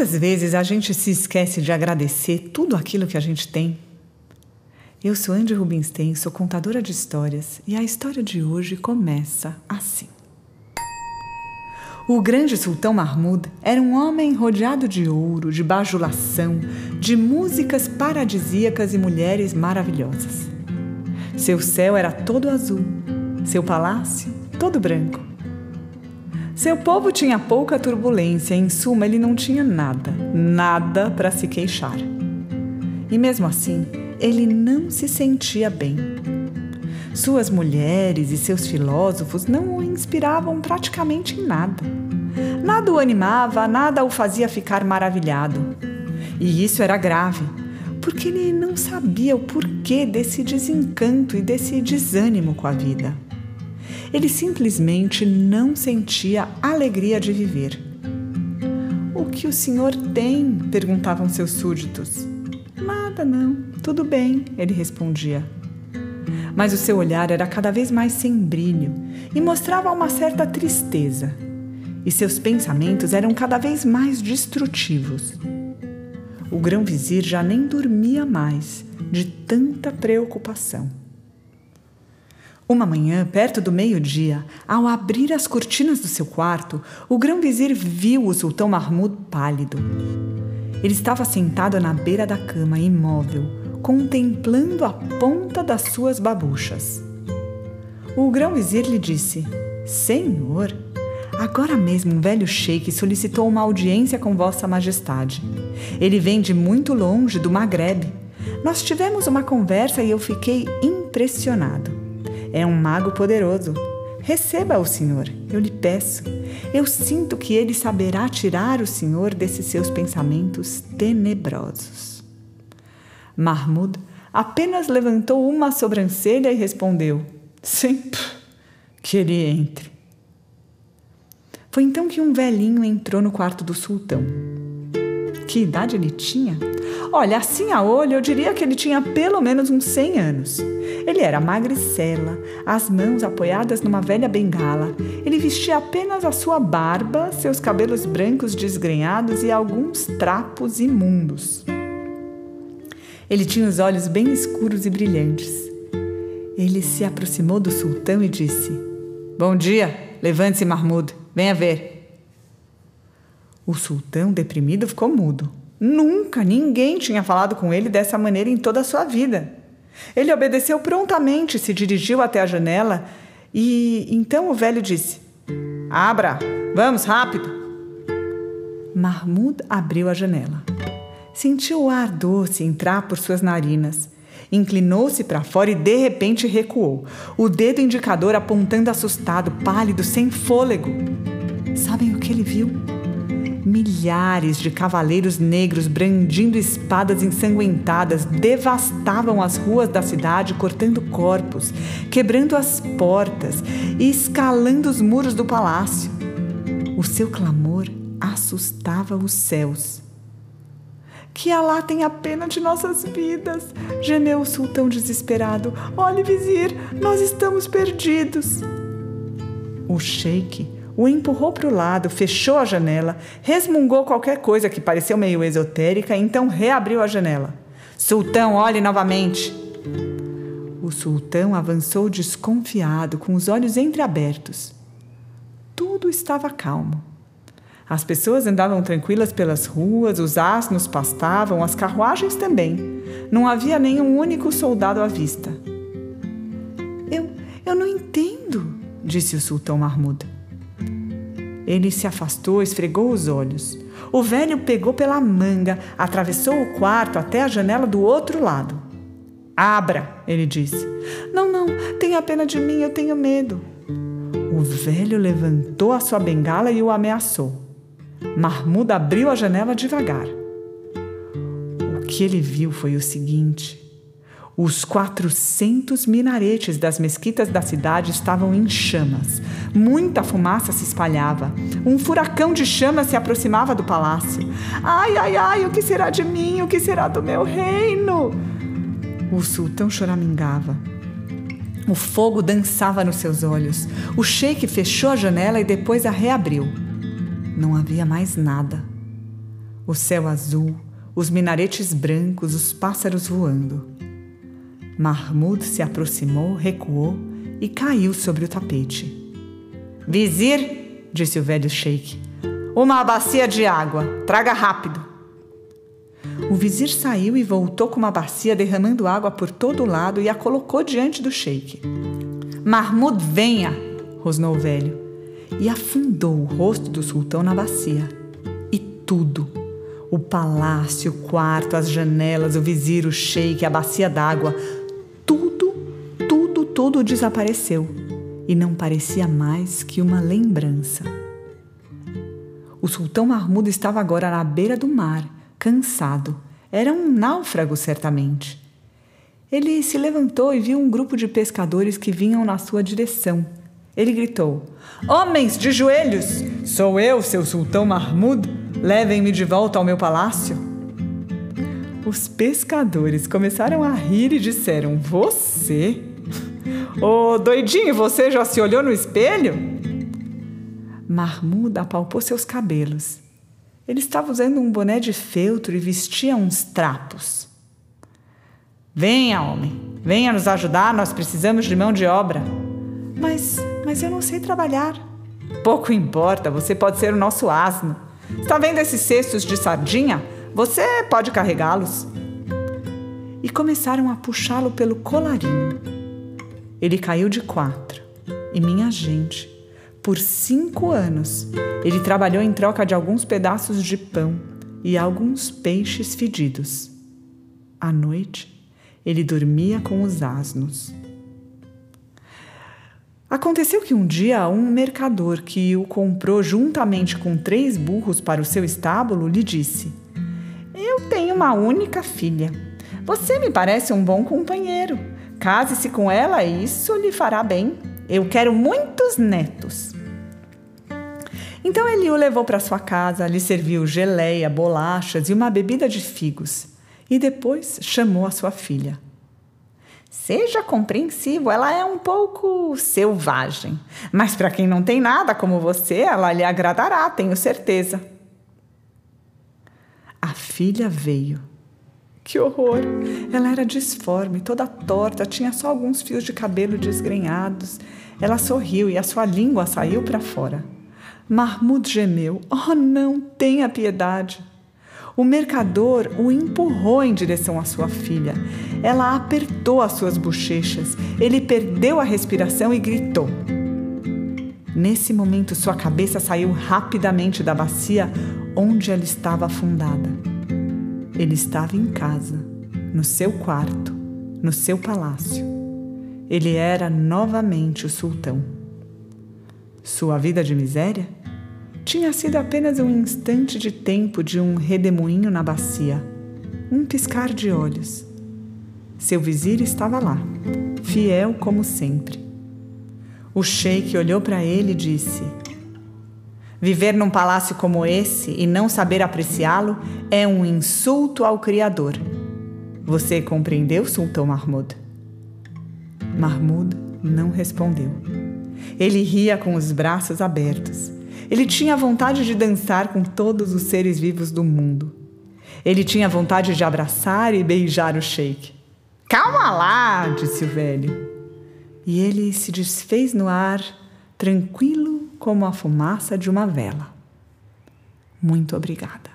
Quantas vezes a gente se esquece de agradecer tudo aquilo que a gente tem? Eu sou Andy Rubinstein, sou contadora de histórias e a história de hoje começa assim. O grande sultão Mahmud era um homem rodeado de ouro, de bajulação, de músicas paradisíacas e mulheres maravilhosas. Seu céu era todo azul, seu palácio todo branco. Seu povo tinha pouca turbulência, em suma, ele não tinha nada, nada para se queixar. E mesmo assim, ele não se sentia bem. Suas mulheres e seus filósofos não o inspiravam praticamente em nada. Nada o animava, nada o fazia ficar maravilhado. E isso era grave, porque ele não sabia o porquê desse desencanto e desse desânimo com a vida. Ele simplesmente não sentia alegria de viver. O que o senhor tem? perguntavam seus súditos. Nada, não. Tudo bem, ele respondia. Mas o seu olhar era cada vez mais sem brilho e mostrava uma certa tristeza. E seus pensamentos eram cada vez mais destrutivos. O grão-vizir já nem dormia mais de tanta preocupação. Uma manhã, perto do meio-dia, ao abrir as cortinas do seu quarto, o grão-vizir viu o sultão Mahmud pálido. Ele estava sentado na beira da cama, imóvel, contemplando a ponta das suas babuchas. O grão-vizir lhe disse: Senhor, agora mesmo um velho sheik solicitou uma audiência com Vossa Majestade. Ele vem de muito longe, do Maghreb. Nós tivemos uma conversa e eu fiquei impressionado. É um mago poderoso. Receba o Senhor, eu lhe peço. Eu sinto que ele saberá tirar o Senhor desses seus pensamentos tenebrosos. Mahmud apenas levantou uma sobrancelha e respondeu: Sim, que ele entre. Foi então que um velhinho entrou no quarto do sultão. Que idade ele tinha? Olha, assim a olho, eu diria que ele tinha pelo menos uns 100 anos. Ele era magricela, as mãos apoiadas numa velha bengala. Ele vestia apenas a sua barba, seus cabelos brancos desgrenhados e alguns trapos imundos. Ele tinha os olhos bem escuros e brilhantes. Ele se aproximou do sultão e disse: Bom dia, levante-se, Mahmud, venha ver. O sultão, deprimido, ficou mudo. Nunca ninguém tinha falado com ele dessa maneira em toda a sua vida. Ele obedeceu prontamente, se dirigiu até a janela e então o velho disse: Abra, vamos rápido. Mahmud abriu a janela. Sentiu o ar doce entrar por suas narinas. Inclinou-se para fora e de repente recuou, o dedo indicador apontando assustado, pálido, sem fôlego. Sabem o que ele viu? Milhares de cavaleiros negros brandindo espadas ensanguentadas devastavam as ruas da cidade, cortando corpos, quebrando as portas e escalando os muros do palácio. O seu clamor assustava os céus. Que Alá tenha pena de nossas vidas, gemeu o sultão desesperado. Olhe, vizir, nós estamos perdidos. O sheik o empurrou para o lado, fechou a janela, resmungou qualquer coisa que pareceu meio esotérica então reabriu a janela. Sultão, olhe novamente. O sultão avançou desconfiado, com os olhos entreabertos. Tudo estava calmo. As pessoas andavam tranquilas pelas ruas, os asnos pastavam, as carruagens também. Não havia nenhum único soldado à vista. Eu, eu não entendo, disse o sultão Mahmud. Ele se afastou, esfregou os olhos. O velho pegou pela manga, atravessou o quarto até a janela do outro lado. Abra, ele disse. Não, não, tenha pena de mim, eu tenho medo. O velho levantou a sua bengala e o ameaçou. Mahmud abriu a janela devagar. O que ele viu foi o seguinte: os 400 minaretes das mesquitas da cidade estavam em chamas. Muita fumaça se espalhava. Um furacão de chamas se aproximava do palácio. Ai, ai, ai, o que será de mim? O que será do meu reino? O sultão choramingava. O fogo dançava nos seus olhos. O sheik fechou a janela e depois a reabriu. Não havia mais nada. O céu azul, os minaretes brancos, os pássaros voando. Mahmud se aproximou, recuou e caiu sobre o tapete. Vizir, disse o velho sheik, uma bacia de água, traga rápido. O vizir saiu e voltou com uma bacia derramando água por todo lado e a colocou diante do sheik. Mahmud, venha! rosnou o velho e afundou o rosto do sultão na bacia. E tudo o palácio, o quarto, as janelas, o vizir, o sheik, a bacia d'água tudo, desapareceu e não parecia mais que uma lembrança. O sultão Mahmud estava agora na beira do mar cansado. Era um náufrago, certamente. Ele se levantou e viu um grupo de pescadores que vinham na sua direção. Ele gritou: Homens de joelhos! Sou eu, seu sultão Mahmud! Levem-me de volta ao meu palácio! Os pescadores começaram a rir e disseram: Você? Ô oh, doidinho, você já se olhou no espelho? Mahmud apalpou seus cabelos. Ele estava usando um boné de feltro e vestia uns trapos. Venha, homem, venha nos ajudar, nós precisamos de mão de obra. Mas, mas eu não sei trabalhar. Pouco importa, você pode ser o nosso asno. Está vendo esses cestos de sardinha? Você pode carregá-los. E começaram a puxá-lo pelo colarinho. Ele caiu de quatro. E minha gente, por cinco anos, ele trabalhou em troca de alguns pedaços de pão e alguns peixes fedidos. À noite, ele dormia com os asnos. Aconteceu que um dia um mercador que o comprou juntamente com três burros para o seu estábulo lhe disse: Eu tenho uma única filha. Você me parece um bom companheiro. Case-se com ela e isso lhe fará bem. Eu quero muitos netos. Então ele o levou para sua casa, lhe serviu geleia, bolachas e uma bebida de figos. E depois chamou a sua filha. Seja compreensivo, ela é um pouco selvagem, mas para quem não tem nada como você, ela lhe agradará, tenho certeza. A filha veio. Que horror! Ela era disforme, toda torta, tinha só alguns fios de cabelo desgrenhados. Ela sorriu e a sua língua saiu para fora. Mahmud gemeu: Oh, não, tenha piedade. O mercador o empurrou em direção à sua filha. Ela apertou as suas bochechas. Ele perdeu a respiração e gritou. Nesse momento, sua cabeça saiu rapidamente da bacia onde ela estava afundada. Ele estava em casa, no seu quarto, no seu palácio. Ele era novamente o sultão. Sua vida de miséria tinha sido apenas um instante de tempo de um redemoinho na bacia, um piscar de olhos. Seu vizir estava lá, fiel como sempre. O sheik olhou para ele e disse: Viver num palácio como esse e não saber apreciá-lo é um insulto ao Criador. Você compreendeu, Sultão Mahmud? Mahmud não respondeu. Ele ria com os braços abertos. Ele tinha vontade de dançar com todos os seres vivos do mundo. Ele tinha vontade de abraçar e beijar o sheik. Calma lá, disse o velho. E ele se desfez no ar, tranquilo como a fumaça de uma vela. Muito obrigada.